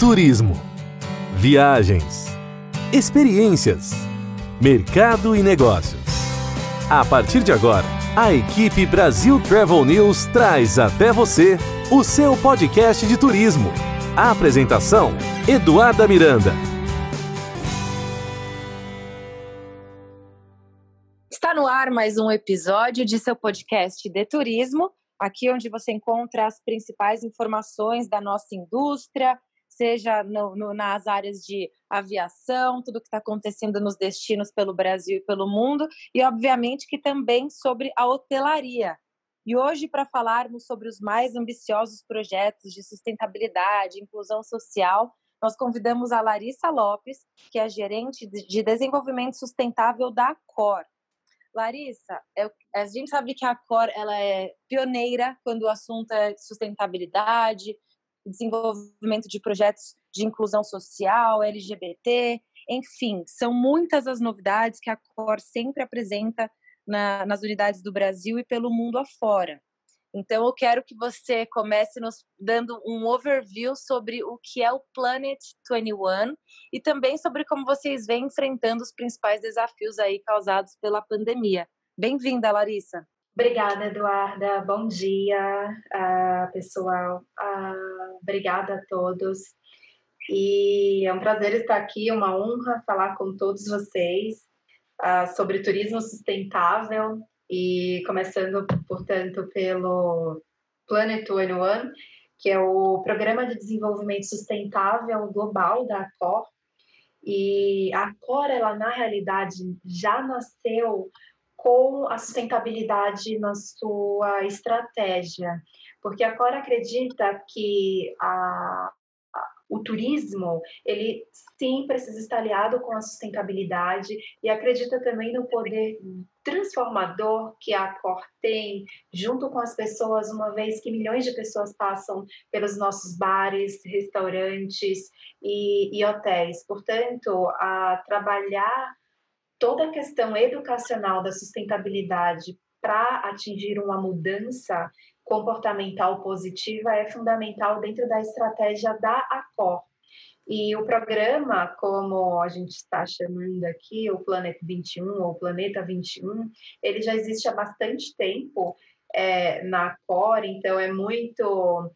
turismo, viagens, experiências, mercado e negócios. A partir de agora, a equipe Brasil Travel News traz até você o seu podcast de turismo. A apresentação: Eduarda Miranda. Está no ar mais um episódio de seu podcast de turismo, aqui onde você encontra as principais informações da nossa indústria, seja no, no, nas áreas de aviação, tudo que está acontecendo nos destinos pelo Brasil e pelo mundo, e obviamente que também sobre a hotelaria. E hoje, para falarmos sobre os mais ambiciosos projetos de sustentabilidade, inclusão social, nós convidamos a Larissa Lopes, que é gerente de desenvolvimento sustentável da Cor. Larissa, a gente sabe que a Cor ela é pioneira quando o assunto é sustentabilidade, desenvolvimento de projetos de inclusão social, LGBT, enfim, são muitas as novidades que a Cor sempre apresenta na, nas unidades do Brasil e pelo mundo afora. Então, eu quero que você comece nos dando um overview sobre o que é o Planet 21 e também sobre como vocês vêm enfrentando os principais desafios aí causados pela pandemia. Bem-vinda, Larissa. Obrigada, Eduarda. Bom dia, uh, pessoal. Uh, obrigada a todos. E é um prazer estar aqui, uma honra falar com todos vocês uh, sobre turismo sustentável e começando, portanto, pelo Planet 21, que é o Programa de Desenvolvimento Sustentável Global da ACOR. E a ACOR, ela na realidade já nasceu com a sustentabilidade na sua estratégia, porque a Cora acredita que a, o turismo, ele sim precisa estar aliado com a sustentabilidade e acredita também no poder transformador que a Cor tem junto com as pessoas, uma vez que milhões de pessoas passam pelos nossos bares, restaurantes e, e hotéis. Portanto, a trabalhar toda a questão educacional da sustentabilidade para atingir uma mudança comportamental positiva é fundamental dentro da estratégia da ACOR. E o programa, como a gente está chamando aqui, o Planet 21 ou Planeta 21, ele já existe há bastante tempo é, na ACOR, então é muito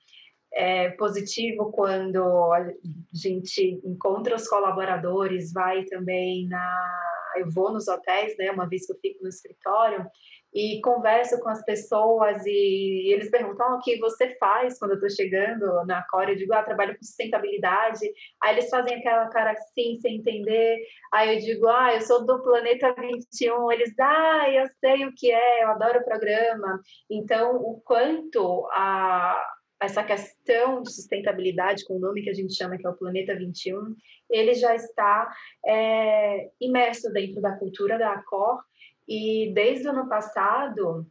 é, positivo quando a gente encontra os colaboradores, vai também na eu vou nos hotéis, né, uma vez que eu fico no escritório, e converso com as pessoas e eles perguntam ah, o que você faz quando eu estou chegando na Core. Eu digo, ah, trabalho com sustentabilidade. Aí eles fazem aquela cara assim, sem entender. Aí eu digo, ah, eu sou do Planeta 21. Eles, ah, eu sei o que é, eu adoro o programa. Então, o quanto a, essa questão de sustentabilidade, com o nome que a gente chama que é o Planeta 21, ele já está é, imerso dentro da cultura da Acor e desde o ano passado,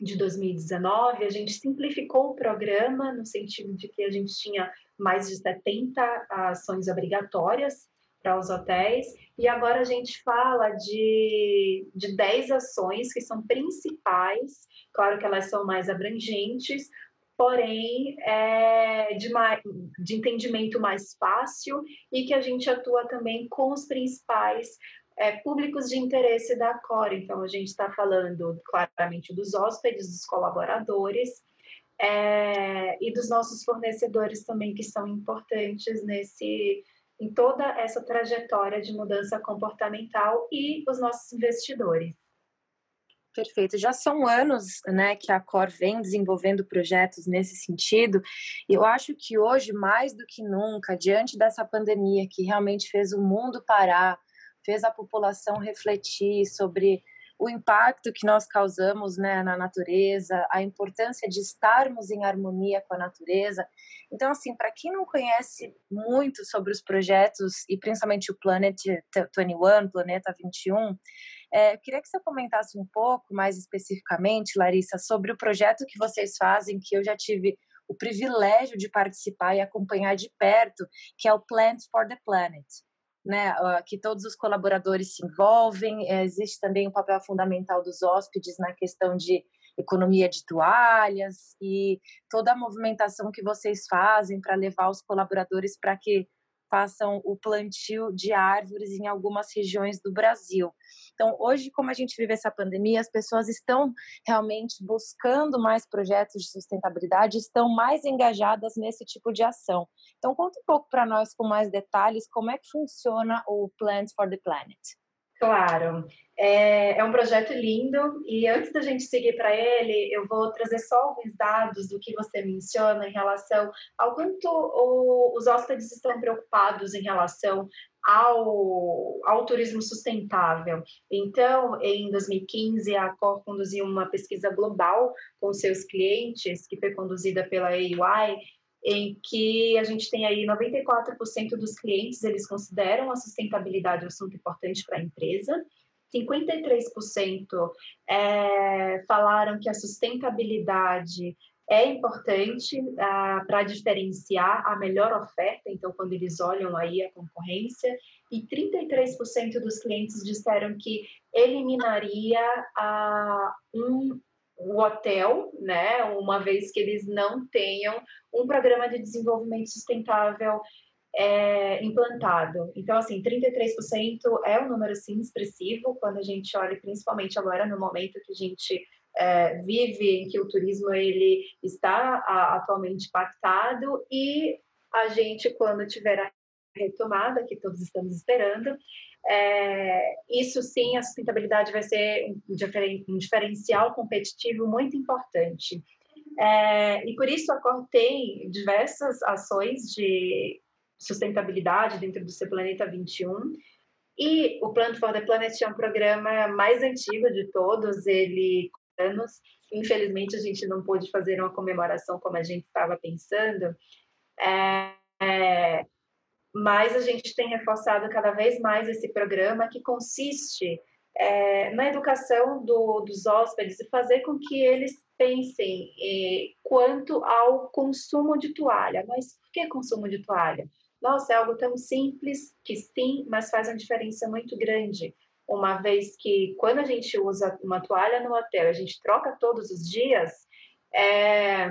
de 2019, a gente simplificou o programa no sentido de que a gente tinha mais de 70 ações obrigatórias para os hotéis, e agora a gente fala de, de 10 ações que são principais, claro que elas são mais abrangentes, porém é, de, mais, de entendimento mais fácil e que a gente atua também com os principais é, públicos de interesse da Core. Então, a gente está falando claramente dos hóspedes, dos colaboradores é, e dos nossos fornecedores também, que são importantes nesse em toda essa trajetória de mudança comportamental e os nossos investidores. Perfeito. Já são anos né, que a Cor vem desenvolvendo projetos nesse sentido, e eu acho que hoje, mais do que nunca, diante dessa pandemia que realmente fez o mundo parar, fez a população refletir sobre o impacto que nós causamos né, na natureza, a importância de estarmos em harmonia com a natureza. Então, assim, para quem não conhece muito sobre os projetos, e principalmente o Planet 21, Planeta 21, é, eu queria que você comentasse um pouco mais especificamente, Larissa, sobre o projeto que vocês fazem, que eu já tive o privilégio de participar e acompanhar de perto, que é o Plant for the Planet. Né, que todos os colaboradores se envolvem, é, existe também o papel fundamental dos hóspedes na questão de economia de toalhas e toda a movimentação que vocês fazem para levar os colaboradores para que façam o plantio de árvores em algumas regiões do Brasil. Então, hoje, como a gente vive essa pandemia, as pessoas estão realmente buscando mais projetos de sustentabilidade, estão mais engajadas nesse tipo de ação. Então, conta um pouco para nós com mais detalhes como é que funciona o Plants for the Planet. Claro, é, é, um projeto lindo e antes da gente seguir para ele, eu vou trazer só alguns dados do que você menciona em relação ao quanto o, os hóspedes estão preocupados em relação ao, ao turismo sustentável. Então, em 2015, a Cor conduziu uma pesquisa global com seus clientes, que foi conduzida pela AY, em que a gente tem aí 94% dos clientes, eles consideram a sustentabilidade um assunto importante para a empresa, 53% é, falaram que a sustentabilidade é importante ah, para diferenciar a melhor oferta, então quando eles olham aí a concorrência, e 33% dos clientes disseram que eliminaria ah, um o hotel, né, uma vez que eles não tenham um programa de desenvolvimento sustentável é, implantado. Então, assim, 33% é um número, sim, expressivo, quando a gente olha, principalmente agora no momento que a gente é, vive, em que o turismo ele está a, atualmente impactado, e a gente, quando tiver a retomada, que todos estamos esperando, é, isso sim, a sustentabilidade vai ser um, diferencial competitivo muito importante. É, e por isso a Cor tem diversas ações de sustentabilidade dentro do seu Planeta 21. E o Plant for the Planet é um programa mais antigo de todos, ele anos. Infelizmente a gente não pôde fazer uma comemoração como a gente estava pensando. É, é, mas a gente tem reforçado cada vez mais esse programa que consiste é, na educação do, dos hóspedes e fazer com que eles pensem eh, quanto ao consumo de toalha. Mas por que consumo de toalha? Nossa, é algo tão simples que sim, mas faz uma diferença muito grande. Uma vez que quando a gente usa uma toalha no hotel, a gente troca todos os dias, é,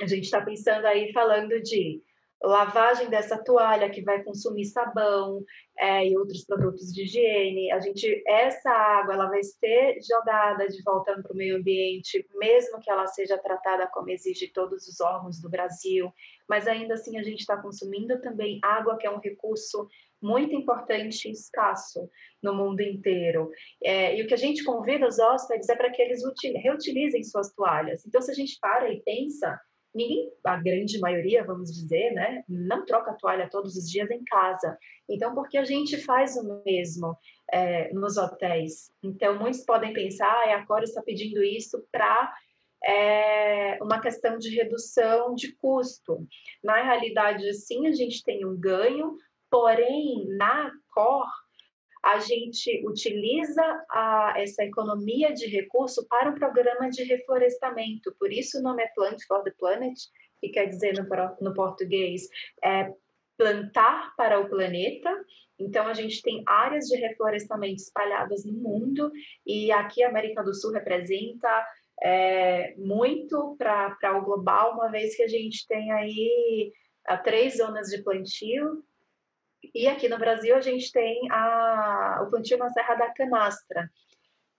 a gente está pensando aí falando de lavagem dessa toalha que vai consumir sabão é, e outros produtos de higiene. A gente, essa água, ela vai ser jogada de volta para o meio ambiente, mesmo que ela seja tratada como exige todos os órgãos do Brasil. Mas ainda assim a gente está consumindo também água, que é um recurso muito importante e escasso no mundo inteiro. É, e o que a gente convida os hóspedes é para que eles reutilizem suas toalhas. Então, se a gente para e pensa ninguém, a grande maioria, vamos dizer, né, não troca toalha todos os dias em casa. Então, porque a gente faz o mesmo é, nos hotéis? Então, muitos podem pensar, ah, a Cora está pedindo isso para é, uma questão de redução de custo. Na realidade, sim, a gente tem um ganho, porém, na Cor, a gente utiliza a, essa economia de recurso para um programa de reflorestamento. Por isso o nome é Plant for the Planet, que quer dizer no, no português é plantar para o planeta. Então, a gente tem áreas de reflorestamento espalhadas no mundo, e aqui a América do Sul representa é, muito para o global, uma vez que a gente tem aí a, três zonas de plantio, e aqui no Brasil a gente tem a, o plantio na Serra da Canastra.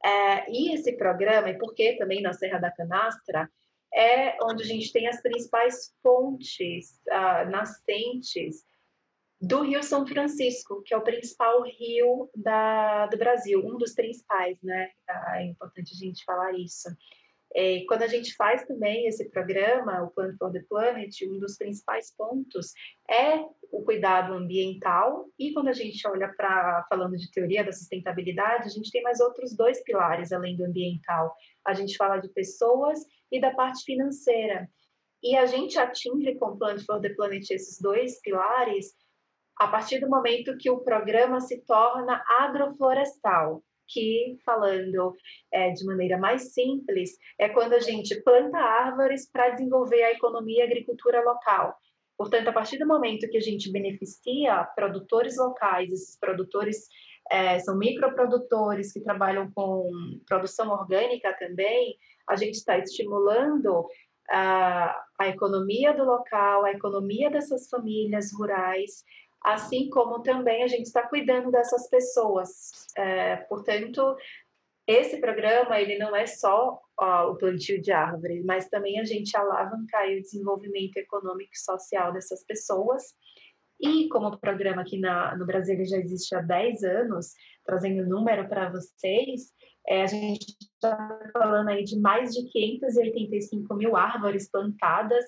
É, e esse programa, e por que também na Serra da Canastra, é onde a gente tem as principais fontes uh, nascentes do Rio São Francisco, que é o principal rio da, do Brasil, um dos principais, né? Ah, é importante a gente falar isso. É, quando a gente faz também esse programa, o Plan for the Planet, um dos principais pontos é o cuidado ambiental. E quando a gente olha para falando de teoria da sustentabilidade, a gente tem mais outros dois pilares além do ambiental. A gente fala de pessoas e da parte financeira. E a gente atinge com o Plan for the Planet esses dois pilares a partir do momento que o programa se torna agroflorestal que, falando é, de maneira mais simples, é quando a gente planta árvores para desenvolver a economia e a agricultura local. Portanto, a partir do momento que a gente beneficia produtores locais, esses produtores é, são microprodutores que trabalham com produção orgânica também, a gente está estimulando a, a economia do local, a economia dessas famílias rurais, assim como também a gente está cuidando dessas pessoas. É, portanto, esse programa ele não é só ó, o plantio de árvores, mas também a gente alavancar o desenvolvimento econômico e social dessas pessoas. E como o programa aqui na, no Brasil já existe há 10 anos, trazendo número para vocês, é, a gente está falando aí de mais de 585 mil árvores plantadas.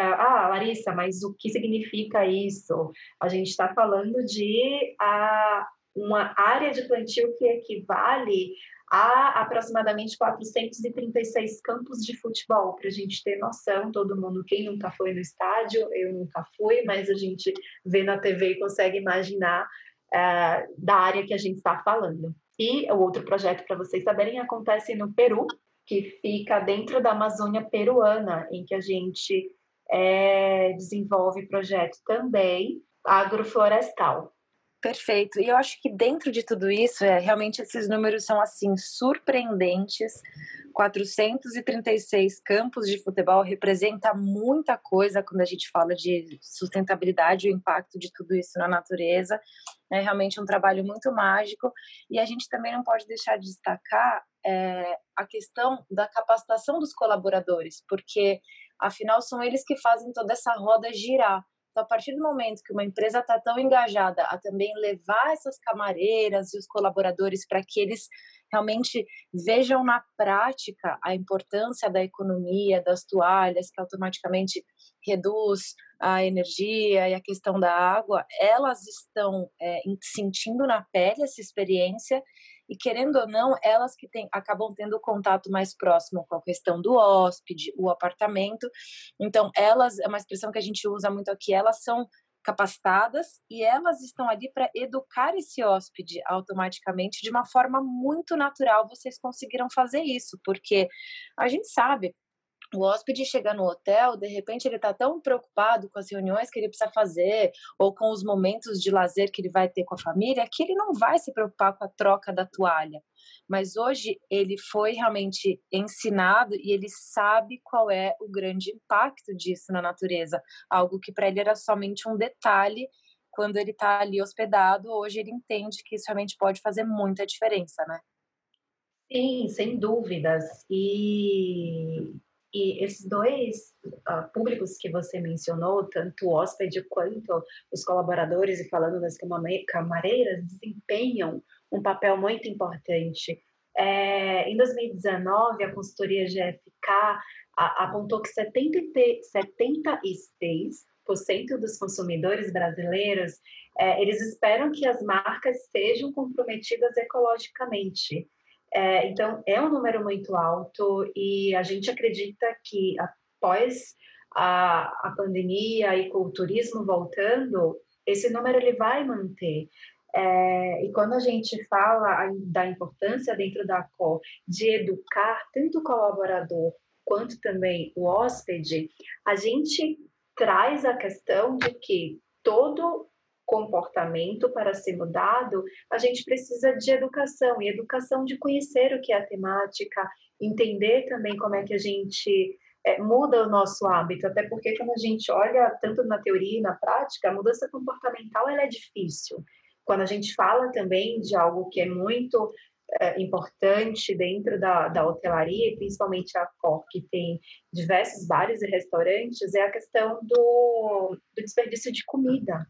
Ah, Larissa, mas o que significa isso? A gente está falando de a, uma área de plantio que equivale a aproximadamente 436 campos de futebol, para a gente ter noção, todo mundo, quem nunca foi no estádio, eu nunca fui, mas a gente vê na TV e consegue imaginar uh, da área que a gente está falando. E o outro projeto, para vocês saberem, acontece no Peru, que fica dentro da Amazônia peruana, em que a gente é, desenvolve projeto também agroflorestal. Perfeito. E eu acho que dentro de tudo isso, é, realmente esses números são assim surpreendentes. 436 campos de futebol representa muita coisa quando a gente fala de sustentabilidade o impacto de tudo isso na natureza. É realmente um trabalho muito mágico e a gente também não pode deixar de destacar é, a questão da capacitação dos colaboradores, porque afinal são eles que fazem toda essa roda girar. Então, a partir do momento que uma empresa está tão engajada a também levar essas camareiras e os colaboradores para que eles realmente vejam na prática a importância da economia, das toalhas, que automaticamente reduz a energia e a questão da água, elas estão é, sentindo na pele essa experiência e querendo ou não, elas que tem, acabam tendo contato mais próximo com a questão do hóspede, o apartamento. Então, elas, é uma expressão que a gente usa muito aqui, elas são capacitadas e elas estão ali para educar esse hóspede automaticamente de uma forma muito natural. Vocês conseguiram fazer isso, porque a gente sabe o hóspede chega no hotel, de repente ele está tão preocupado com as reuniões que ele precisa fazer ou com os momentos de lazer que ele vai ter com a família, que ele não vai se preocupar com a troca da toalha. Mas hoje ele foi realmente ensinado e ele sabe qual é o grande impacto disso na natureza. Algo que para ele era somente um detalhe quando ele está ali hospedado, hoje ele entende que isso realmente pode fazer muita diferença, né? Sim, sem dúvidas. E e esses dois uh, públicos que você mencionou, tanto o hóspede quanto os colaboradores, e falando das camareiras, desempenham um papel muito importante. É, em 2019, a consultoria GFK apontou que 76% dos consumidores brasileiros é, eles esperam que as marcas sejam comprometidas ecologicamente. É, então, é um número muito alto e a gente acredita que após a, a pandemia e com o turismo voltando, esse número ele vai manter. É, e quando a gente fala da importância dentro da COR de educar tanto o colaborador quanto também o hóspede, a gente traz a questão de que todo comportamento para ser mudado, a gente precisa de educação, e educação de conhecer o que é a temática, entender também como é que a gente é, muda o nosso hábito, até porque quando a gente olha tanto na teoria e na prática, a mudança comportamental ela é difícil. Quando a gente fala também de algo que é muito é, importante dentro da, da hotelaria, principalmente a COR, que tem diversos bares e restaurantes, é a questão do, do desperdício de comida.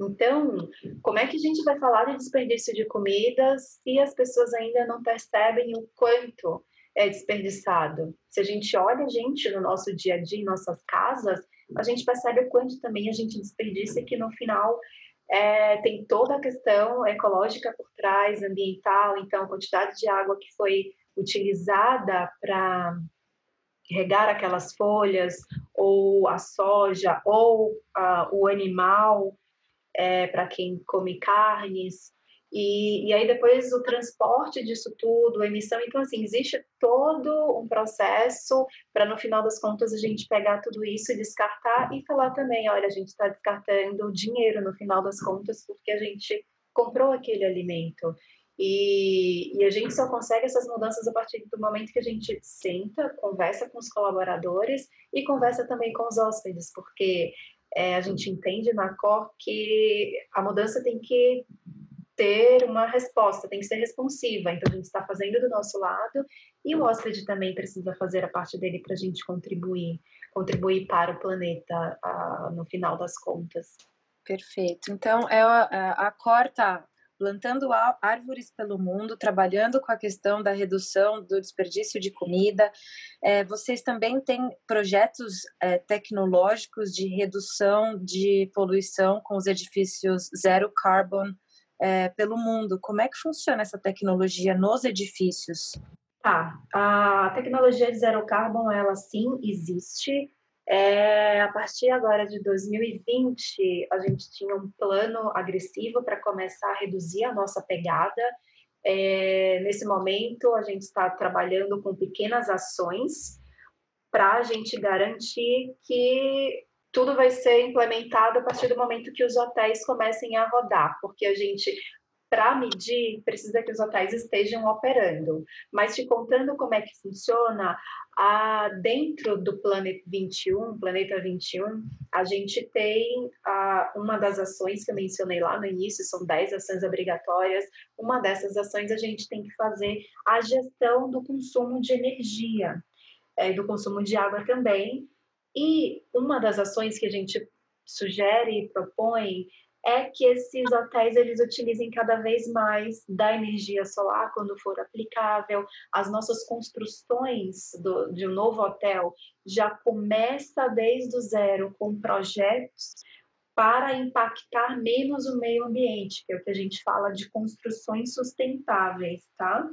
Então, como é que a gente vai falar de desperdício de comida se as pessoas ainda não percebem o quanto é desperdiçado? Se a gente olha a gente no nosso dia a dia, em nossas casas, a gente percebe o quanto também a gente desperdiça que no final é, tem toda a questão ecológica por trás, ambiental, então a quantidade de água que foi utilizada para regar aquelas folhas, ou a soja, ou uh, o animal, é, para quem come carnes, e, e, aí depois o transporte disso tudo, emissão, então assim, existe todo um processo para no final das contas a gente pegar tudo isso e descartar e falar também, olha, a gente está descartando dinheiro no final das contas porque a gente comprou aquele alimento. E, e, a gente só consegue essas mudanças a partir do momento que a gente senta, conversa com os colaboradores e conversa também com os hóspedes, porque é, a gente entende na COR que a mudança tem que ter uma resposta, tem que ser responsiva. Então, a gente está fazendo do nosso lado e o hóspede também precisa fazer a parte dele para a gente contribuir, contribuir para o planeta a, no final das contas. Perfeito. Então, é a, a COR está plantando árvores pelo mundo, trabalhando com a questão da redução do desperdício de comida. É, vocês também têm projetos é, tecnológicos de redução de poluição com os edifícios zero carbon é, pelo mundo. Como é que funciona essa tecnologia nos edifícios? Tá, a tecnologia de zero carbon, ela sim existe. É, a partir agora de 2020, a gente tinha um plano agressivo para começar a reduzir a nossa pegada. É, nesse momento, a gente está trabalhando com pequenas ações para a gente garantir que tudo vai ser implementado a partir do momento que os hotéis comecem a rodar, porque a gente para medir, precisa que os hotéis estejam operando. Mas te contando como é que funciona, dentro do Planet 21, Planeta 21, a gente tem uma das ações que eu mencionei lá no início, são 10 ações obrigatórias. Uma dessas ações a gente tem que fazer a gestão do consumo de energia, é, do consumo de água também. E uma das ações que a gente sugere e propõe é que esses hotéis eles utilizem cada vez mais da energia solar quando for aplicável. As nossas construções do, de um novo hotel já começa desde o zero com projetos para impactar menos o meio ambiente, que é o que a gente fala de construções sustentáveis, tá?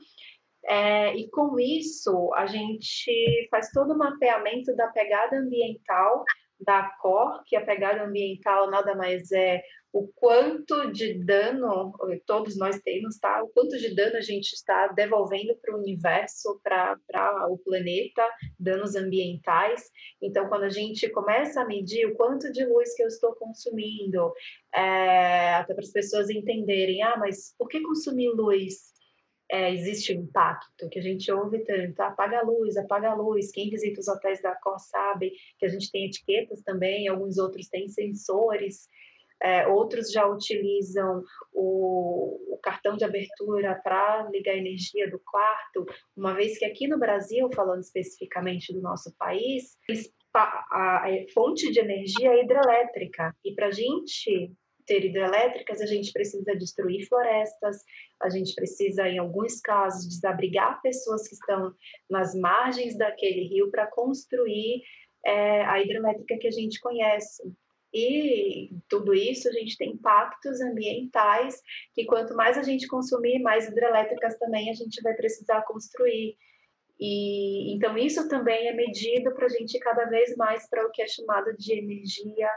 É, e com isso, a gente faz todo o mapeamento da pegada ambiental da COR, que a pegada ambiental nada mais é o quanto de dano todos nós temos, tá? O quanto de dano a gente está devolvendo para o universo, para o planeta, danos ambientais. Então, quando a gente começa a medir o quanto de luz que eu estou consumindo, é, até para as pessoas entenderem, ah, mas por que consumir luz? É, existe um impacto que a gente ouve tanto, apaga a luz, apaga a luz. Quem visita os hotéis da Cor sabe que a gente tem etiquetas também, alguns outros têm sensores é, outros já utilizam o, o cartão de abertura para ligar a energia do quarto, uma vez que aqui no Brasil, falando especificamente do nosso país, a, a fonte de energia é hidrelétrica. E para a gente ter hidrelétricas, a gente precisa destruir florestas, a gente precisa, em alguns casos, desabrigar pessoas que estão nas margens daquele rio para construir é, a hidrelétrica que a gente conhece. E tudo isso a gente tem impactos ambientais que quanto mais a gente consumir, mais hidrelétricas também a gente vai precisar construir. E então isso também é medido para a gente ir cada vez mais para o que é chamado de energia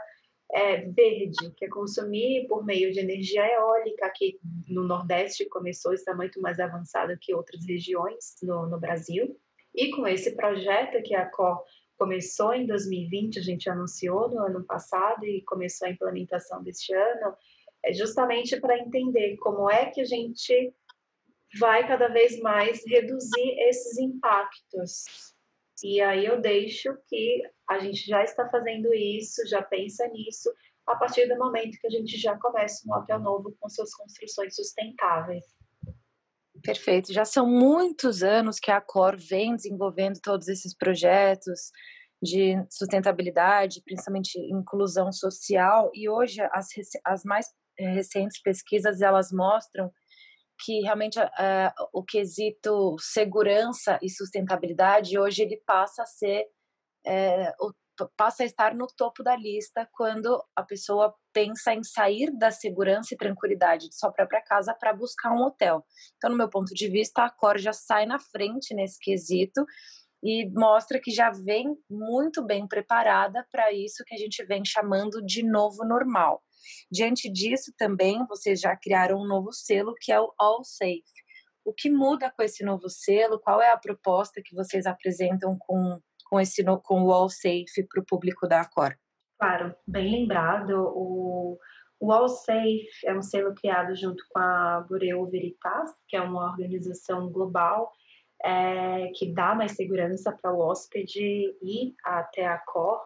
é, verde, que é consumir por meio de energia eólica, que no Nordeste começou, está muito mais avançado que outras regiões no, no Brasil. E com esse projeto que a COR começou em 2020, a gente anunciou no ano passado e começou a implementação deste ano, é justamente para entender como é que a gente vai cada vez mais reduzir esses impactos. E aí eu deixo que a gente já está fazendo isso, já pensa nisso, a partir do momento que a gente já começa um hotel novo com suas construções sustentáveis. Perfeito. Já são muitos anos que a Cor vem desenvolvendo todos esses projetos de sustentabilidade, principalmente inclusão social, e hoje as, as mais eh, recentes pesquisas elas mostram que realmente uh, o quesito segurança e sustentabilidade hoje ele passa a ser uh, passa a estar no topo da lista quando a pessoa pensa em sair da segurança e tranquilidade de sua própria casa para buscar um hotel. Então, no meu ponto de vista, a Cor já sai na frente nesse quesito e mostra que já vem muito bem preparada para isso que a gente vem chamando de novo normal. Diante disso, também vocês já criaram um novo selo que é o All Safe. O que muda com esse novo selo? Qual é a proposta que vocês apresentam com com esse com o All Safe para o público da Acor? Claro, bem lembrado. O, O All Safe é um selo criado junto com a Bureo Veritas, que é uma organização global é, que dá mais segurança para o hóspede ir até a COR.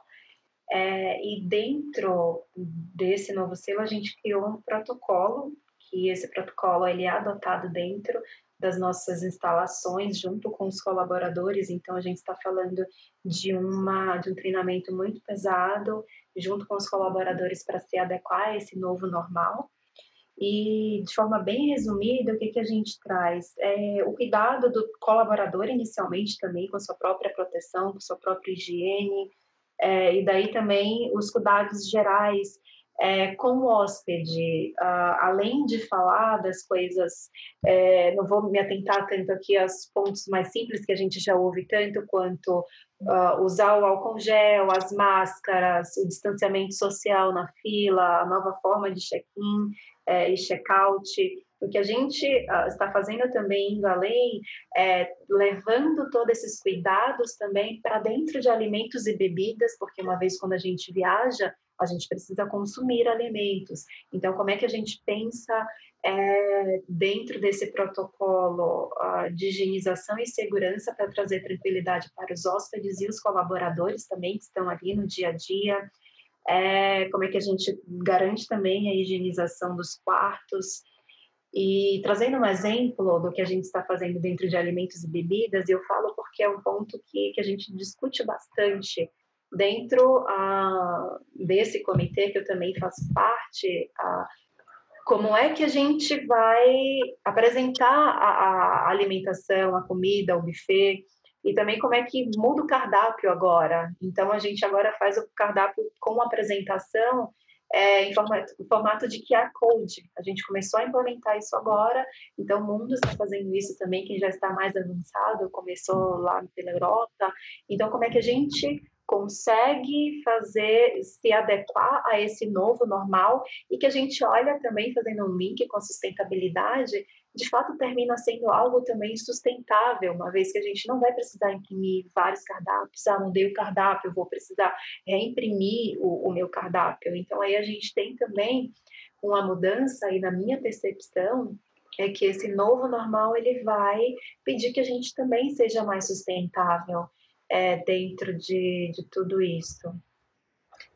É, e dentro desse novo selo, a gente criou um protocolo, que esse protocolo ele é adotado dentro das nossas instalações, junto com os colaboradores. Então, a gente está falando de, uma, de um treinamento muito pesado, junto com os colaboradores, para se adequar a esse novo normal. E, de forma bem resumida, o que, que a gente traz? É o cuidado do colaborador, inicialmente, também, com sua própria proteção, com sua própria higiene, é, e daí também os cuidados gerais é, com o hóspede, uh, além de falar das coisas, é, não vou me atentar tanto aqui aos pontos mais simples que a gente já ouve tanto quanto uh, usar o álcool gel, as máscaras, o distanciamento social na fila, a nova forma de check-in é, e check-out. O que a gente uh, está fazendo também, indo além, é levando todos esses cuidados também para dentro de alimentos e bebidas, porque uma vez quando a gente viaja, a gente precisa consumir alimentos. Então, como é que a gente pensa é, dentro desse protocolo uh, de higienização e segurança para trazer tranquilidade para os hóspedes e os colaboradores também que estão ali no dia a dia? É, como é que a gente garante também a higienização dos quartos? E trazendo um exemplo do que a gente está fazendo dentro de alimentos e bebidas, eu falo porque é um ponto que, que a gente discute bastante dentro uh, desse comitê que eu também faço parte, uh, como é que a gente vai apresentar a, a, alimentação, a comida, o buffet, e também como é que muda o cardápio agora. Então, a gente agora faz o cardápio com apresentação é, em, formato, formato de QR Code. A gente começou a implementar isso agora, então o mundo está fazendo isso também, quem já está mais avançado, começou lá pela Europa. Então, como é que a gente consegue fazer se adequar a esse novo normal e que a gente olha também fazendo um link com sustentabilidade, de fato termina sendo algo também sustentável, uma vez que a gente não vai precisar imprimir vários cardápios, ah, mudei o cardápio, vou precisar reimprimir o, o meu cardápio. Então aí a gente tem também uma mudança e na minha percepção é que esse novo normal ele vai pedir que a gente também seja mais sustentável é, dentro de, de tudo isso.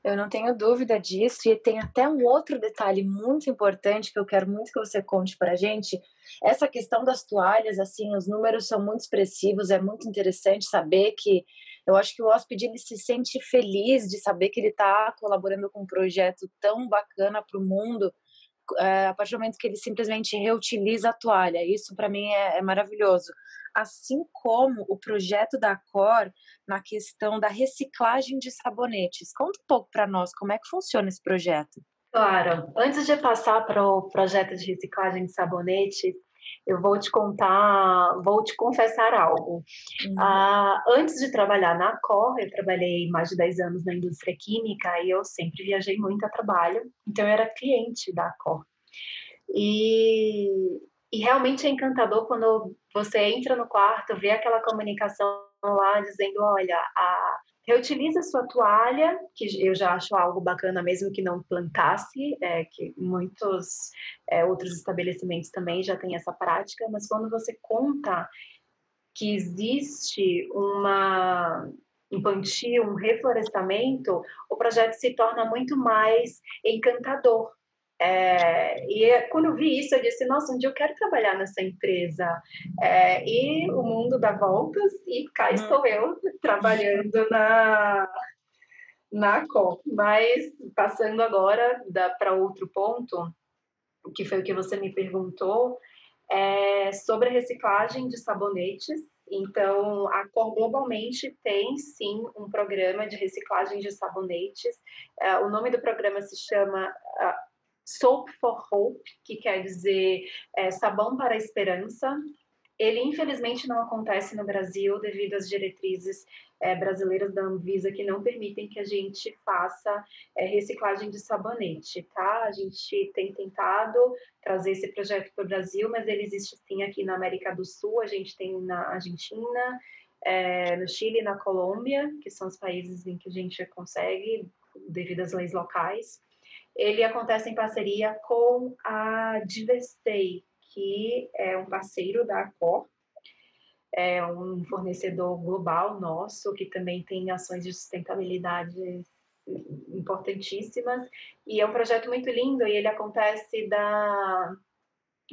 Eu não tenho dúvida disso, e tem até um outro detalhe muito importante que eu quero muito que você conte para a gente. Essa questão das toalhas, assim, os números são muito expressivos, é muito interessante saber que eu acho que o hóspede ele se sente feliz de saber que ele está colaborando com um projeto tão bacana para o mundo, é, a partir do momento que ele simplesmente reutiliza a toalha. Isso para mim é, é maravilhoso assim como o projeto da Cor na questão da reciclagem de sabonetes. Conta um pouco para nós como é que funciona esse projeto. Claro. Antes de passar para o projeto de reciclagem de sabonetes, eu vou te contar, vou te confessar algo. Uhum. Ah, antes de trabalhar na Cor, eu trabalhei mais de 10 anos na indústria química e eu sempre viajei muito a trabalho, então eu era cliente da Cor. E e realmente é encantador quando você entra no quarto, vê aquela comunicação lá dizendo, olha, a, reutiliza sua toalha, que eu já acho algo bacana mesmo que não plantasse, é, que muitos é, outros estabelecimentos também já têm essa prática, mas quando você conta que existe uma um plantio, um reflorestamento, o projeto se torna muito mais encantador, é, e quando eu vi isso, eu disse: Nossa, um dia eu quero trabalhar nessa empresa. É, e o mundo dá voltas, e cá hum. estou eu trabalhando na, na COP. Mas passando agora para outro ponto, que foi o que você me perguntou, é sobre a reciclagem de sabonetes. Então, a Cor globalmente tem sim um programa de reciclagem de sabonetes. É, o nome do programa se chama Soap for Hope, que quer dizer é, sabão para a esperança. Ele, infelizmente, não acontece no Brasil devido às diretrizes é, brasileiras da Anvisa que não permitem que a gente faça é, reciclagem de sabonete, tá? A gente tem tentado trazer esse projeto para o Brasil, mas ele existe sim aqui na América do Sul, a gente tem na Argentina, é, no Chile e na Colômbia, que são os países em que a gente consegue devido às leis locais. Ele acontece em parceria com a Diverstay, que é um parceiro da Accor, é um fornecedor global nosso, que também tem ações de sustentabilidade importantíssimas, e é um projeto muito lindo, e ele acontece da,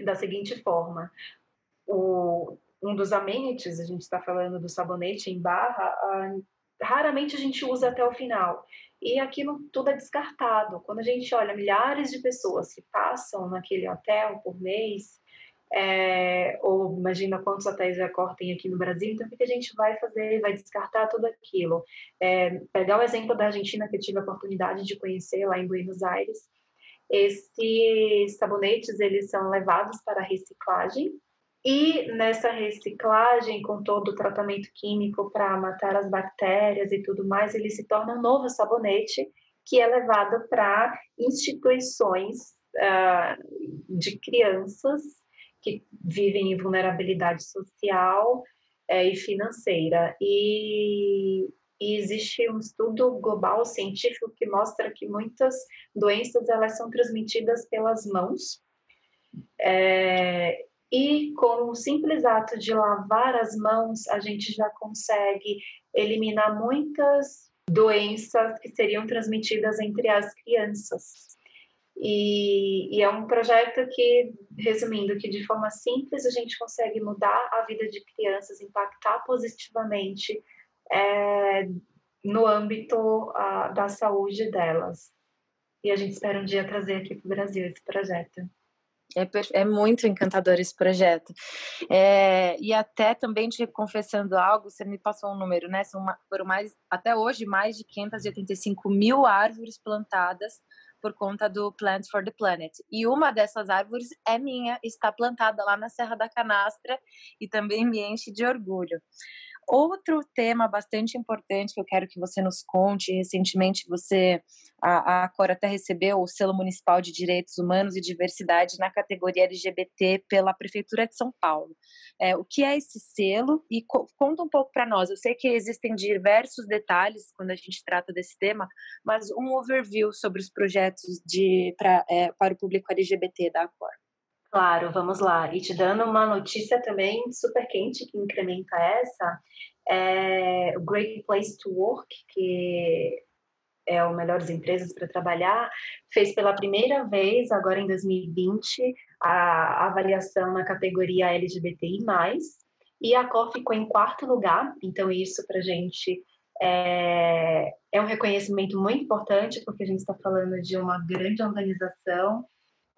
da seguinte forma, o, um dos amenities, a gente está falando do sabonete em barra, a, raramente a gente usa até o final, e aquilo tudo é descartado. Quando a gente olha milhares de pessoas que passam naquele hotel por mês, é, ou imagina quantos hotéis já cortem aqui no Brasil, então o que a gente vai fazer? Vai descartar tudo aquilo. É, pegar o exemplo da Argentina, que eu tive a oportunidade de conhecer lá em Buenos Aires, esses sabonetes, eles são levados para reciclagem, e nessa reciclagem, com todo o tratamento químico para matar as bactérias e tudo mais, ele se torna um novo sabonete que é levado para instituições uh, de crianças que vivem em vulnerabilidade social é, e financeira. E, e, existe um estudo global científico que mostra que muitas doenças elas são transmitidas pelas mãos. É, e com o simples ato de lavar as mãos, a gente já consegue eliminar muitas doenças que seriam transmitidas entre as crianças. E, e, é um projeto que, resumindo, que de forma simples a gente consegue mudar a vida de crianças, impactar positivamente é, no âmbito a, da saúde delas. E a gente espera um dia trazer aqui para o Brasil esse projeto. É, é, muito encantador esse projeto. É, e até também te confessando algo, você me passou um número, né? São foram mais, até hoje, mais de 585 mil árvores plantadas por conta do Plants for the Planet. E uma dessas árvores é minha, está plantada lá na Serra da Canastra e também me enche de orgulho. Outro tema bastante importante que eu quero que você nos conte, recentemente você, a, a Cora até recebeu o selo municipal de direitos humanos e diversidade na categoria LGBT pela Prefeitura de São Paulo. É, o que é esse selo e co conta um pouco para nós. Eu sei que existem diversos detalhes quando a gente trata desse tema, mas um overview sobre os projetos de, pra, é, para o público LGBT da Cora. Claro, vamos lá. E te dando uma notícia também super quente que incrementa essa, é o Great Place to Work, que é o Melhores Empresas para Trabalhar, fez pela primeira vez, agora em 2020, a avaliação na categoria LGBTI+, e a COR ficou em quarto lugar, então isso para a gente é, é um reconhecimento muito importante, porque a gente está falando de uma grande organização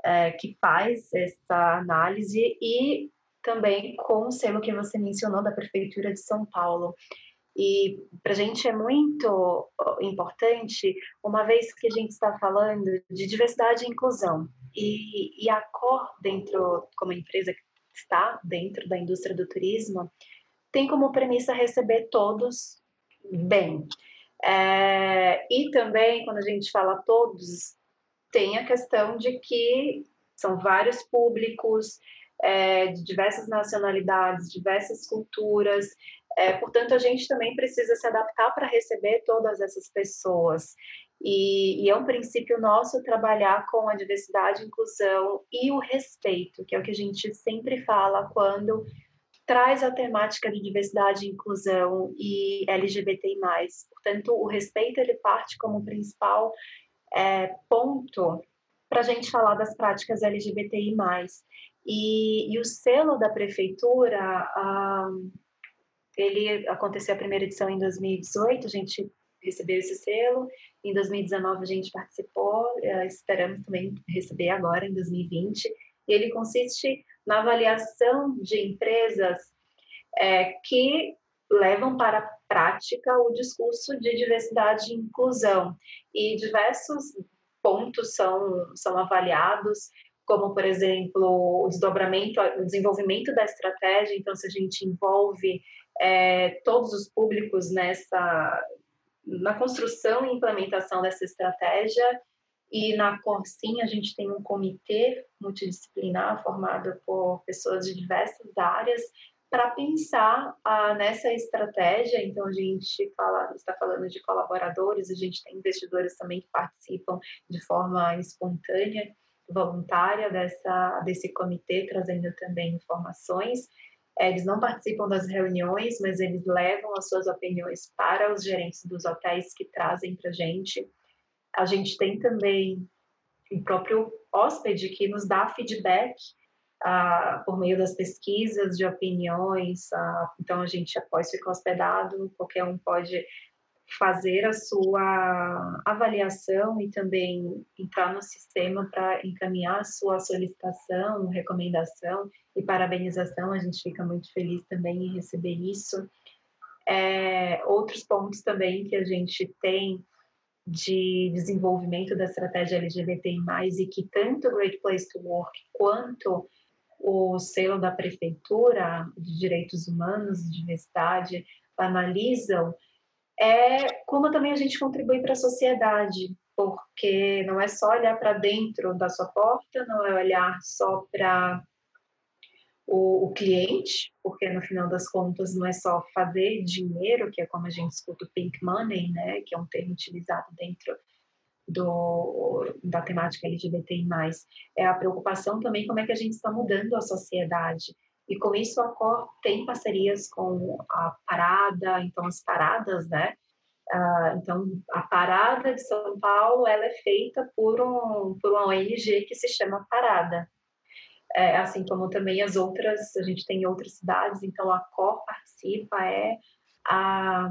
é, que faz essa análise e também com o selo que você mencionou da Prefeitura de São Paulo. E para a gente é muito importante, uma vez que a gente está falando de diversidade e inclusão, e, e a COR, dentro, como empresa que está dentro da indústria do turismo, tem como premissa receber todos bem. É, e também, quando a gente fala todos, tem a questão de que são vários públicos, é, de diversas nacionalidades, diversas culturas, é, portanto, a gente também precisa se adaptar para receber todas essas pessoas. E, e, é um princípio nosso trabalhar com a diversidade, inclusão e o respeito, que é o que a gente sempre fala quando traz a temática de diversidade, inclusão e LGBTI+. Portanto, o respeito ele parte como principal é, ponto para a gente falar das práticas LGBTI+. E, e o selo da prefeitura, ele aconteceu a primeira edição em 2018, a gente recebeu esse selo, em 2019 a gente participou, eh, esperamos também receber agora em 2020, e ele consiste na avaliação de empresas é, que levam para prática o discurso de diversidade e inclusão. E diversos pontos são, são avaliados, como, por exemplo, o desdobramento, o desenvolvimento da estratégia. Então, se a gente envolve é, todos os públicos nessa na construção e implementação dessa estratégia, e na Corsim a gente tem um comitê multidisciplinar formado por pessoas de diversas áreas para pensar ah, nessa estratégia. Então, a gente fala, está falando de colaboradores, a gente tem investidores também que participam de forma espontânea, voluntária dessa, desse comitê, trazendo também informações. É, eles não participam das reuniões, mas eles levam as suas opiniões para os gerentes dos hotéis que trazem para a gente. A gente tem também o próprio hóspede que nos dá feedback ah, por meio das pesquisas de opiniões. Ah, então, a gente, após ficar hospedado, qualquer um pode fazer a sua avaliação e também entrar no sistema para encaminhar a sua solicitação, recomendação e parabenização. A gente fica muito feliz também em receber isso. É, outros pontos também que a gente tem de desenvolvimento da estratégia LGBTI+, e que tanto o Great Place to Work quanto o selo da Prefeitura de Direitos Humanos e Diversidade analisam, é como também a gente contribui para a sociedade, porque não é só olhar para dentro da sua porta, não é olhar só para o, o, cliente, porque no final das contas não é só fazer dinheiro, que é como a gente escuta o pink money, né, que é um termo utilizado dentro do, da temática LGBTI+, é a preocupação também como é que a gente está mudando a sociedade. E com isso a Cor tem parcerias com a Parada, então as paradas, né? Uh, então a Parada de São Paulo ela é feita por, um, por uma ONG que se chama Parada. É, assim como também as outras, a gente tem outras cidades, então a Cor participa, é a,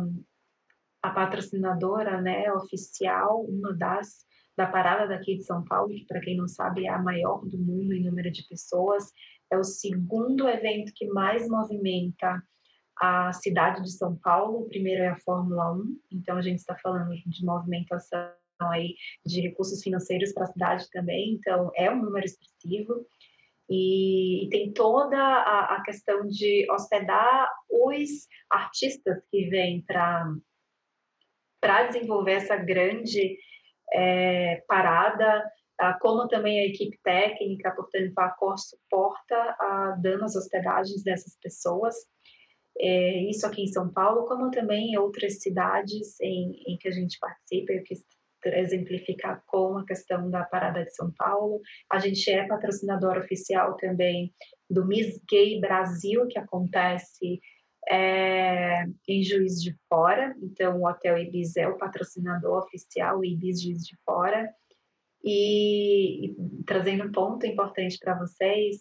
a patrocinadora né, oficial, uma das da parada daqui de São Paulo, que para quem não sabe é a maior do mundo em número de pessoas, é o segundo evento que mais movimenta a cidade de São Paulo. O primeiro é a Fórmula 1, então a gente está falando de movimentação aí de recursos financeiros para a cidade também, então é um número expressivo. E, e tem toda a, a, questão de hospedar os artistas que vêm para desenvolver essa grande é, parada, ah, como também a equipe técnica, portanto, a Cor suporta ah, dando as hospedagens dessas pessoas, é, isso aqui em São Paulo, como também em outras cidades em, em que a gente participa, eu quis exemplificar com a questão da Parada de São Paulo. A gente é patrocinador oficial também do Miss Gay Brasil, que acontece é, em Juiz de Fora, então o Hotel Ibis é o patrocinador oficial, o Ibis Juiz de Fora, e, e trazendo um ponto importante para vocês,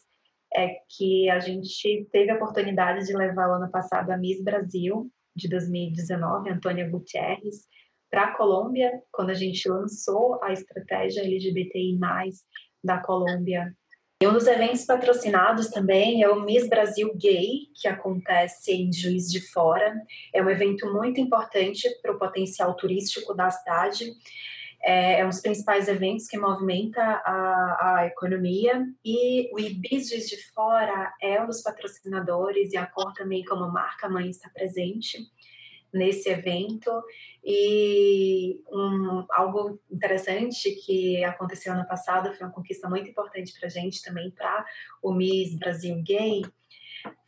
é que a gente teve a oportunidade de levar o ano passado a Miss Brasil, de 2019, Antônia Gutierrez, para a Colômbia, quando a gente lançou a estratégia LGBTI+, da Colômbia. E um dos eventos patrocinados também é o Miss Brasil Gay, que acontece em Juiz de Fora. É um evento muito importante para o potencial turístico da cidade. É, é um dos principais eventos que movimenta a, a economia. E o Ibis de Fora é um dos patrocinadores e a Cor também como marca mãe está presente nesse evento. E um, algo interessante que aconteceu ano passado foi uma conquista muito importante para a gente também para o Miss Brasil Gay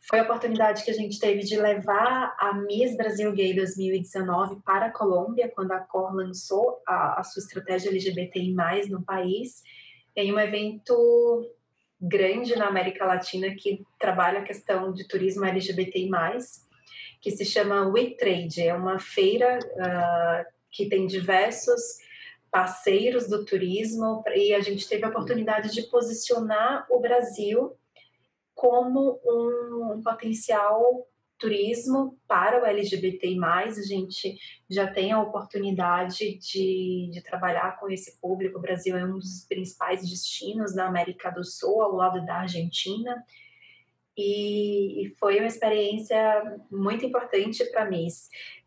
foi a oportunidade que a gente teve de levar a Miss Brasil Gay 2019 para a Colômbia, quando a Cor lançou a, a sua estratégia LGBTI+, no país, em um evento grande na América Latina que trabalha a questão de turismo LGBTI+, que se chama We Trade. É uma feira uh, que tem diversos parceiros do turismo e a gente teve a oportunidade de posicionar o Brasil como um, um potencial turismo para o LGBTI+, a gente já tem a oportunidade de, de trabalhar com esse público. O Brasil é um dos principais destinos da América do Sul, ao lado da Argentina, e, foi uma experiência muito importante para mim.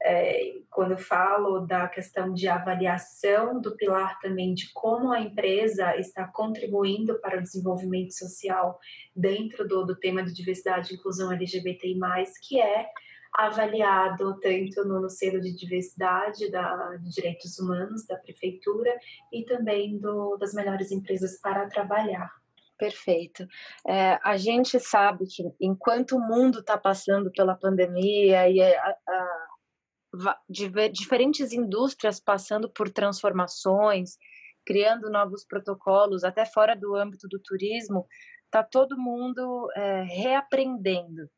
É, quando eu falo da questão de avaliação do pilar também de como a empresa está contribuindo para o desenvolvimento social dentro do, do tema de diversidade e inclusão LGBTI+, que é avaliado tanto no, selo de diversidade da, de direitos humanos da prefeitura e também do, das melhores empresas para trabalhar. Perfeito. É, a gente sabe que enquanto o mundo está passando pela pandemia e a, a, diferentes indústrias passando por transformações, criando novos protocolos, até fora do âmbito do turismo, está todo mundo é, reaprendendo.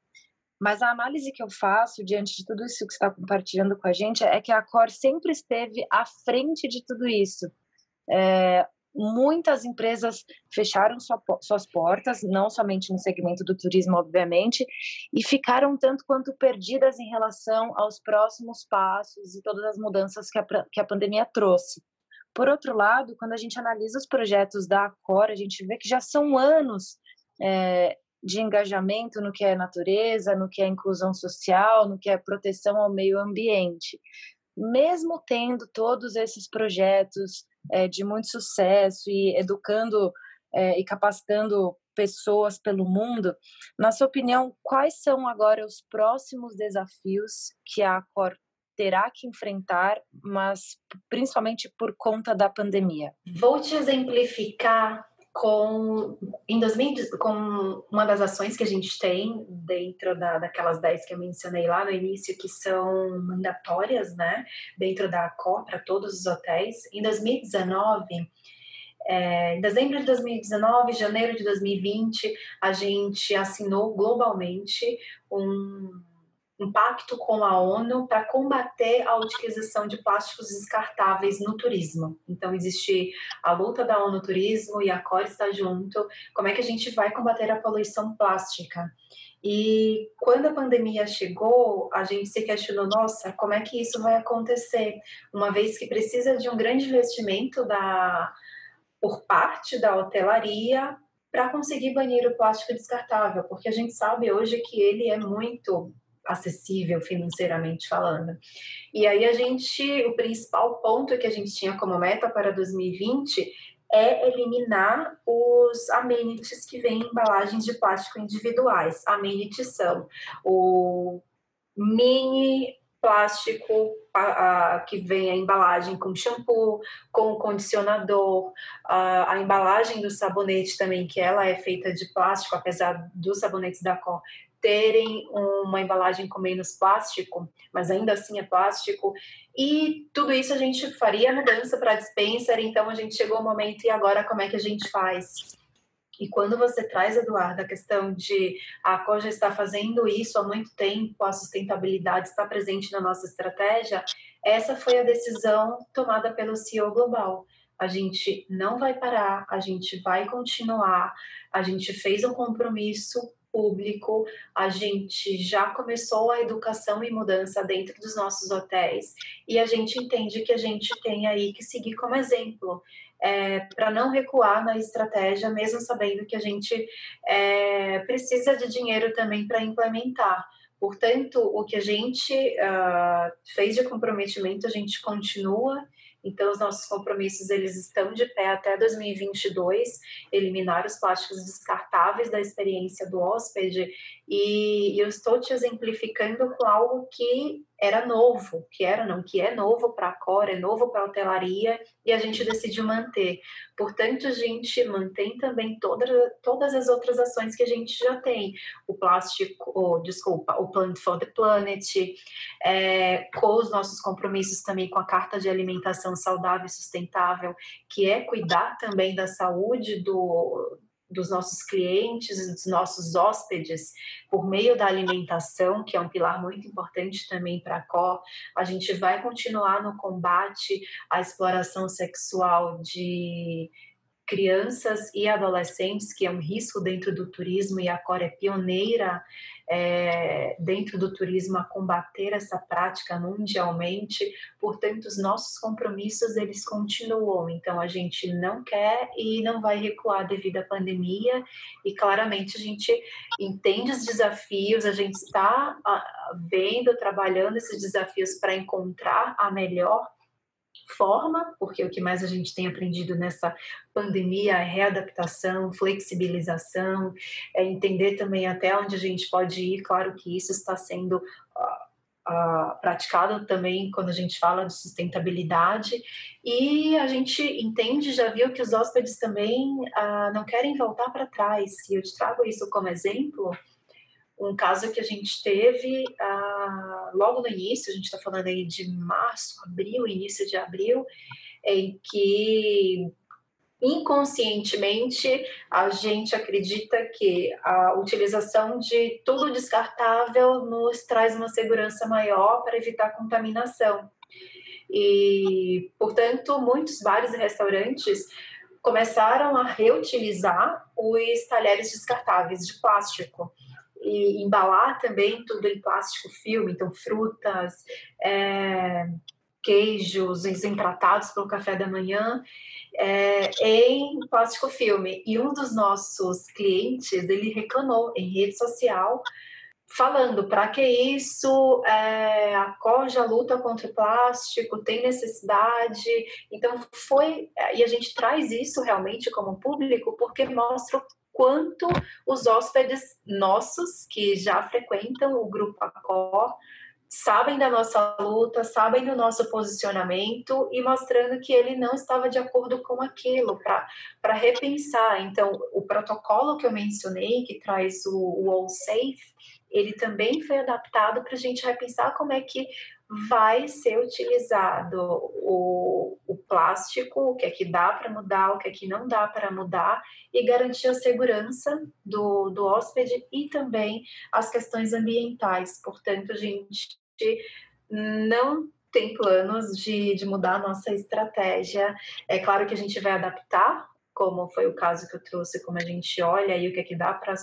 Mas a análise que eu faço diante de tudo isso que está compartilhando com a gente é que a Cor sempre esteve à frente de tudo isso. É, muitas empresas fecharam sua, suas portas, não somente no segmento do turismo, obviamente, e ficaram tanto quanto perdidas em relação aos próximos passos e todas as mudanças que a, que a pandemia trouxe. Por outro lado, quando a gente analisa os projetos da Acor, a gente vê que já são anos é, de engajamento no que é natureza, no que é inclusão social, no que é proteção ao meio ambiente. Mesmo tendo todos esses projetos é, de muito sucesso e educando é, e capacitando pessoas pelo mundo, na sua opinião, quais são agora os próximos desafios que a Acor terá que enfrentar, mas principalmente por conta da pandemia? Vou te exemplificar com, em 2000, com uma das ações que a gente tem dentro da, daquelas 10 que eu mencionei lá no início, que são mandatórias, né, dentro da ACO para todos os hotéis. Em 2019, é, em dezembro de 2019, janeiro de 2020, a gente assinou globalmente um um pacto com a ONU para combater a utilização de plásticos descartáveis no turismo. Então, existe a luta da ONU Turismo e a COR está junto. Como é que a gente vai combater a poluição plástica? E quando a pandemia chegou, a gente se questionou: nossa, como é que isso vai acontecer? Uma vez que precisa de um grande investimento da, por parte da hotelaria para conseguir banir o plástico descartável, porque a gente sabe hoje que ele é muito acessível financeiramente falando. E aí a gente, o principal ponto que a gente tinha como meta para 2020 é eliminar os amenities que vêm em embalagens de plástico individuais. Amenities são o mini plástico a, a, que vem a embalagem com shampoo, com condicionador, a, a, embalagem do sabonete também, que ela é feita de plástico, apesar dos sabonetes da Cor terem uma embalagem com menos plástico, mas ainda assim é plástico. E tudo isso a gente faria mudança para dispenser, então a gente chegou ao momento e agora como é que a gente faz? E quando você traz, Eduardo, a questão de a Koja está fazendo isso há muito tempo, a sustentabilidade está presente na nossa estratégia, essa foi a decisão tomada pelo CEO Global. A gente não vai parar, a gente vai continuar, a gente fez um compromisso público, a gente já começou a educação e mudança dentro dos nossos hotéis e a gente entende que a gente tem aí que seguir como exemplo. É, para não recuar na estratégia, mesmo sabendo que a gente é, precisa de dinheiro também para implementar. Portanto, o que a gente uh, fez de comprometimento, a gente continua então, os nossos compromissos eles estão de pé até 2022, eliminar os plásticos descartáveis da experiência do hóspede. E eu estou te exemplificando com algo que era novo, que era não, que é novo para a Cora, é novo para a hotelaria e a gente decidiu manter. Portanto, a gente mantém também toda, todas as outras ações que a gente já tem. O plástico, oh, desculpa, o Plant for the Planet, é, com os nossos compromissos também com a Carta de Alimentação Saudável e Sustentável, que é cuidar também da saúde do dos nossos clientes, dos nossos hóspedes, por meio da alimentação, que é um pilar muito importante também para a COR, a gente vai continuar no combate à exploração sexual de crianças e adolescentes, que é um risco dentro do turismo, e a Cor é pioneira é, dentro do turismo a combater essa prática mundialmente. Portanto, os nossos compromissos eles continuam. Então, a gente não quer e não vai recuar devido à pandemia. E claramente a gente entende os desafios, a gente está vendo, trabalhando esses desafios para encontrar a melhor forma, porque o que mais a gente tem aprendido nessa pandemia é readaptação, flexibilização, é entender também até onde a gente pode ir. Claro que isso está sendo uh, praticado também quando a gente fala de sustentabilidade e a gente entende, já viu que os hóspedes também uh, não querem voltar para trás. E eu te trago isso como exemplo, um caso que a gente teve uh, logo no início, a gente está falando aí de março, abril, início de abril, em que inconscientemente a gente acredita que a utilização de tudo descartável nos traz uma segurança maior para evitar contaminação. E, portanto, muitos bares e restaurantes começaram a reutilizar os talheres descartáveis de plástico e embalar também tudo em plástico filme, então frutas, é, queijos empratados para o café da manhã é, em plástico filme. E um dos nossos clientes, ele reclamou em rede social, falando para que isso, é, a Corja luta contra o plástico, tem necessidade. Então foi, e a gente traz isso realmente como público porque mostra o quanto os hóspedes nossos que já frequentam o grupo Acor sabem da nossa luta, sabem do nosso posicionamento e mostrando que ele não estava de acordo com aquilo, para repensar. Então, o protocolo que eu mencionei, que traz o, o All Safe, ele também foi adaptado para a gente repensar como é que vai ser utilizado o, o plástico, o que é que dá para mudar, o que é que não dá para mudar, e garantir a segurança do, do hóspede e também as questões ambientais. Portanto, a gente não tem planos de, de mudar a nossa estratégia. É claro que a gente vai adaptar, como foi o caso que eu trouxe, como a gente olha e o que é que dá para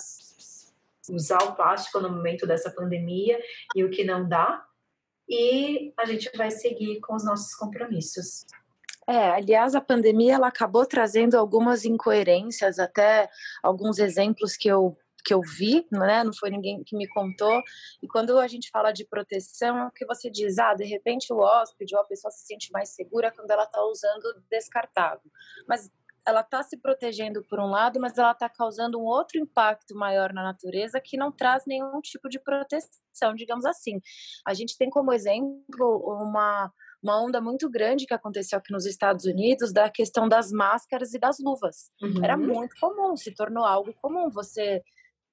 usar o plástico no momento dessa pandemia e o que não dá. E a gente vai seguir com os nossos compromissos. É, aliás, a pandemia ela acabou trazendo algumas incoerências, até alguns exemplos que eu que eu vi, né? Não foi ninguém que me contou. E quando a gente fala de proteção, é o que você diz, ah, de repente o hóspede ou a pessoa se sente mais segura quando ela está usando descartável. Mas ela está se protegendo por um lado, mas ela está causando um outro impacto maior na natureza que não traz nenhum tipo de proteção, digamos assim. A gente tem como exemplo uma uma onda muito grande que aconteceu aqui nos Estados Unidos da questão das máscaras e das luvas. Uhum. Era muito comum, se tornou algo comum você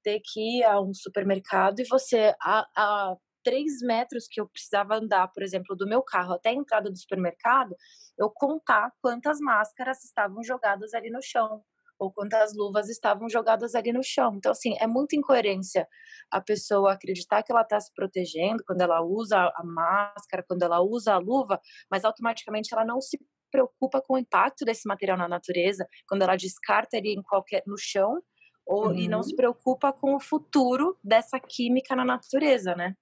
ter que ir a um supermercado e você, a, a três metros que eu precisava andar, por exemplo, do meu carro até a entrada do supermercado, eu contar quantas máscaras estavam jogadas ali no chão ou quantas luvas estavam jogadas ali no chão. Então, assim, é muita incoerência a pessoa acreditar que ela está se protegendo quando ela usa a máscara, quando ela usa a luva, mas automaticamente ela não se preocupa com o impacto desse material na natureza, quando ela descarta ele em qualquer no chão ou, uhum. e não se uhum. preocupa com o futuro dessa química na natureza, né?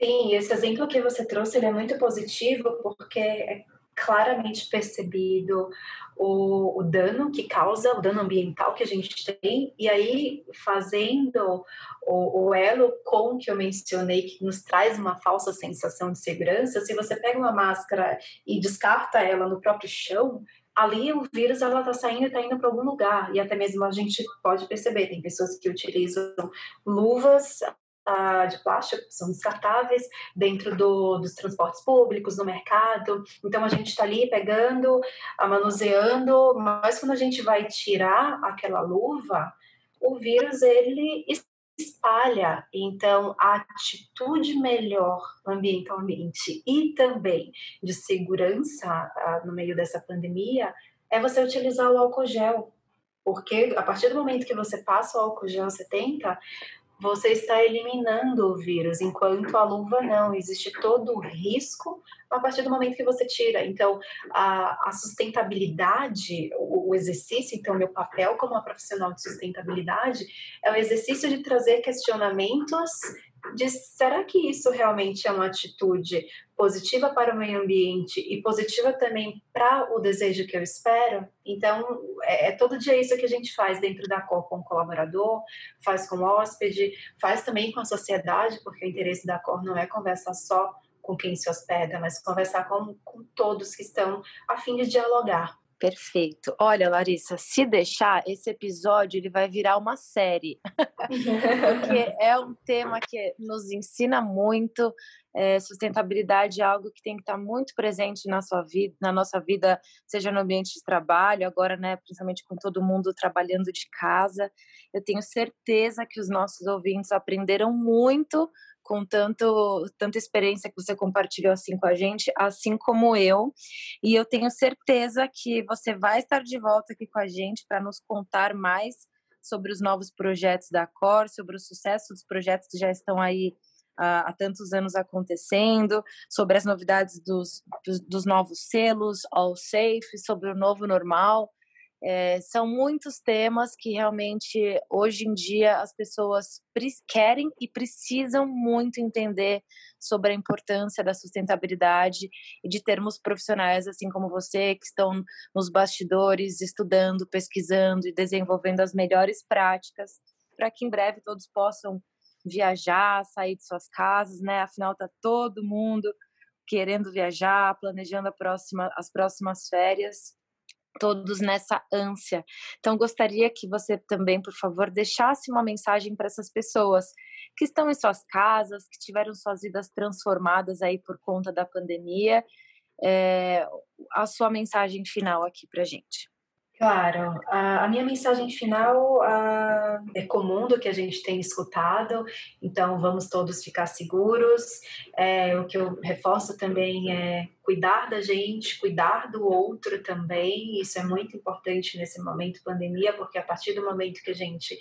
Sim, esse exemplo que você trouxe é muito positivo porque é claramente percebido o, o, dano que causa, o dano ambiental que a gente tem, e aí fazendo o, o elo com que eu mencionei, que nos traz uma falsa sensação de segurança, se você pega uma máscara e descarta ela no próprio chão, ali o vírus ela está saindo e está indo para algum lugar e até mesmo a gente pode perceber tem pessoas que utilizam luvas ah, de plástico são descartáveis dentro do, dos transportes públicos no mercado então a gente está ali pegando manuseando mas quando a gente vai tirar aquela luva o vírus ele espalha. Então, a atitude melhor ambientalmente e também de segurança ah, no meio dessa pandemia é você utilizar o álcool gel. Porque a partir do momento que você passa o álcool gel 70, você está eliminando o vírus, enquanto a luva não. Existe todo o risco a partir do momento que você tira. Então, a, a sustentabilidade, o, o, exercício, então, meu papel como uma profissional de sustentabilidade é o exercício de trazer questionamentos de será que isso realmente é uma atitude positiva para o meio ambiente e positiva também para o desejo que eu espero? Então, é, é, todo dia isso que a gente faz dentro da COR com o colaborador, faz com o hóspede, faz também com a sociedade, porque o interesse da COR não é conversar só com quem se hospeda, mas conversar com, com todos que estão a fim de dialogar Perfeito. Olha, Larissa, se deixar, esse episódio ele vai virar uma série, porque é um tema que nos ensina muito. É, sustentabilidade é algo que tem que estar muito presente na sua vida, na nossa vida, seja no ambiente de trabalho, agora, né, principalmente com todo mundo trabalhando de casa. Eu tenho certeza que os nossos ouvintes aprenderam muito com tanto, tanta experiência que você compartilhou assim com a gente, assim como eu. E eu tenho certeza que você vai estar de volta aqui com a gente para nos contar mais sobre os novos projetos da Cor, sobre o sucesso dos projetos que já estão aí há tantos anos acontecendo, sobre as novidades dos, dos, dos novos selos, All Safe, sobre o novo normal. É, são muitos temas que realmente hoje em dia as pessoas querem e precisam muito entender sobre a importância da sustentabilidade e de termos profissionais assim como você que estão nos bastidores estudando, pesquisando e desenvolvendo as melhores práticas para que em breve todos possam viajar, sair de suas casas, né? Afinal tá todo mundo querendo viajar, planejando próxima, as próximas férias todos nessa ânsia. Então, gostaria que você também, por favor, deixasse uma mensagem para essas pessoas que estão em suas casas, que tiveram suas vidas transformadas aí por conta da pandemia. É, a sua mensagem final aqui para gente. Claro, a, minha mensagem final é comum do que a gente tem escutado, então vamos todos ficar seguros. É, o que eu reforço também é cuidar da gente, cuidar do outro também. Isso é muito importante nesse momento pandemia, porque a partir do momento que a gente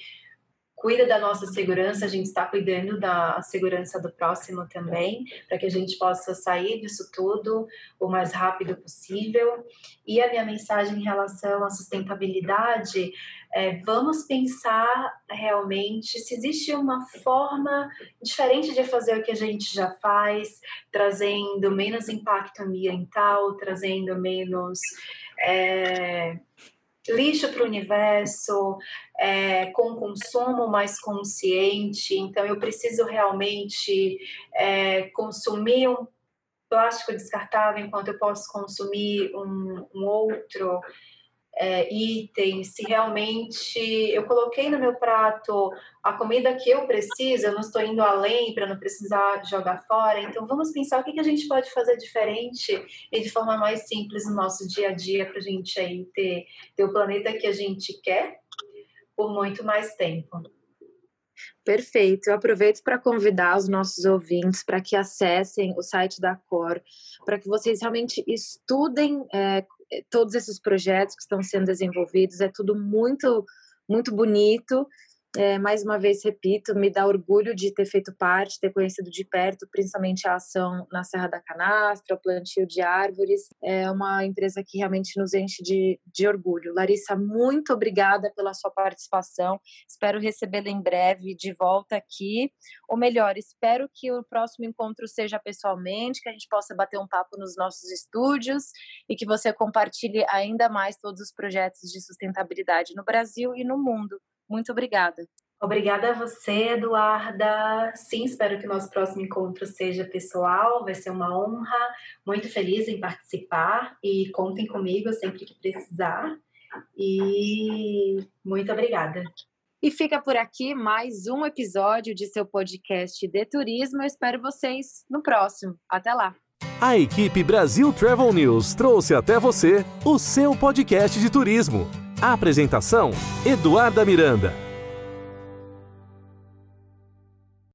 cuida da nossa segurança, a gente está cuidando da segurança do próximo também, para que a gente possa sair disso tudo o mais rápido possível. E a minha mensagem em relação à sustentabilidade é: vamos pensar realmente se existe uma forma diferente de fazer o que a gente já faz, trazendo menos impacto ambiental, trazendo menos. É, lixo para o universo, é, com consumo mais consciente. Então, eu preciso realmente é, consumir um plástico descartável enquanto eu posso consumir um, um outro é, itens, se realmente eu coloquei no meu prato a comida que eu preciso, eu não estou indo além para não precisar jogar fora. Então, vamos pensar o que, que a gente pode fazer diferente e de forma mais simples no nosso dia a dia para a gente aí ter, ter o planeta que a gente quer por muito mais tempo. Perfeito. Eu aproveito para convidar os nossos ouvintes para que acessem o site da Cor, para que vocês realmente estudem é, todos esses projetos que estão sendo desenvolvidos, é tudo muito, muito bonito é, mais uma vez repito, me dá orgulho de ter feito parte, ter conhecido de perto, principalmente a ação na Serra da Canastra, o plantio de árvores. É uma empresa que realmente nos enche de, de orgulho. Larissa, muito obrigada pela sua participação. Espero recebê-la em breve de volta aqui. Ou melhor, espero que o próximo encontro seja pessoalmente, que a gente possa bater um papo nos nossos estúdios e que você compartilhe ainda mais todos os projetos de sustentabilidade no Brasil e no mundo. Muito obrigada. Obrigada a você, Eduarda. Sim, espero que o nosso próximo encontro seja pessoal, vai ser uma honra. Muito feliz em participar e contem comigo sempre que precisar. E muito obrigada. E fica por aqui mais um episódio de seu podcast de turismo. Eu espero vocês no próximo. Até lá. A equipe Brasil Travel News trouxe até você o seu podcast de turismo. Apresentação: Eduarda Miranda.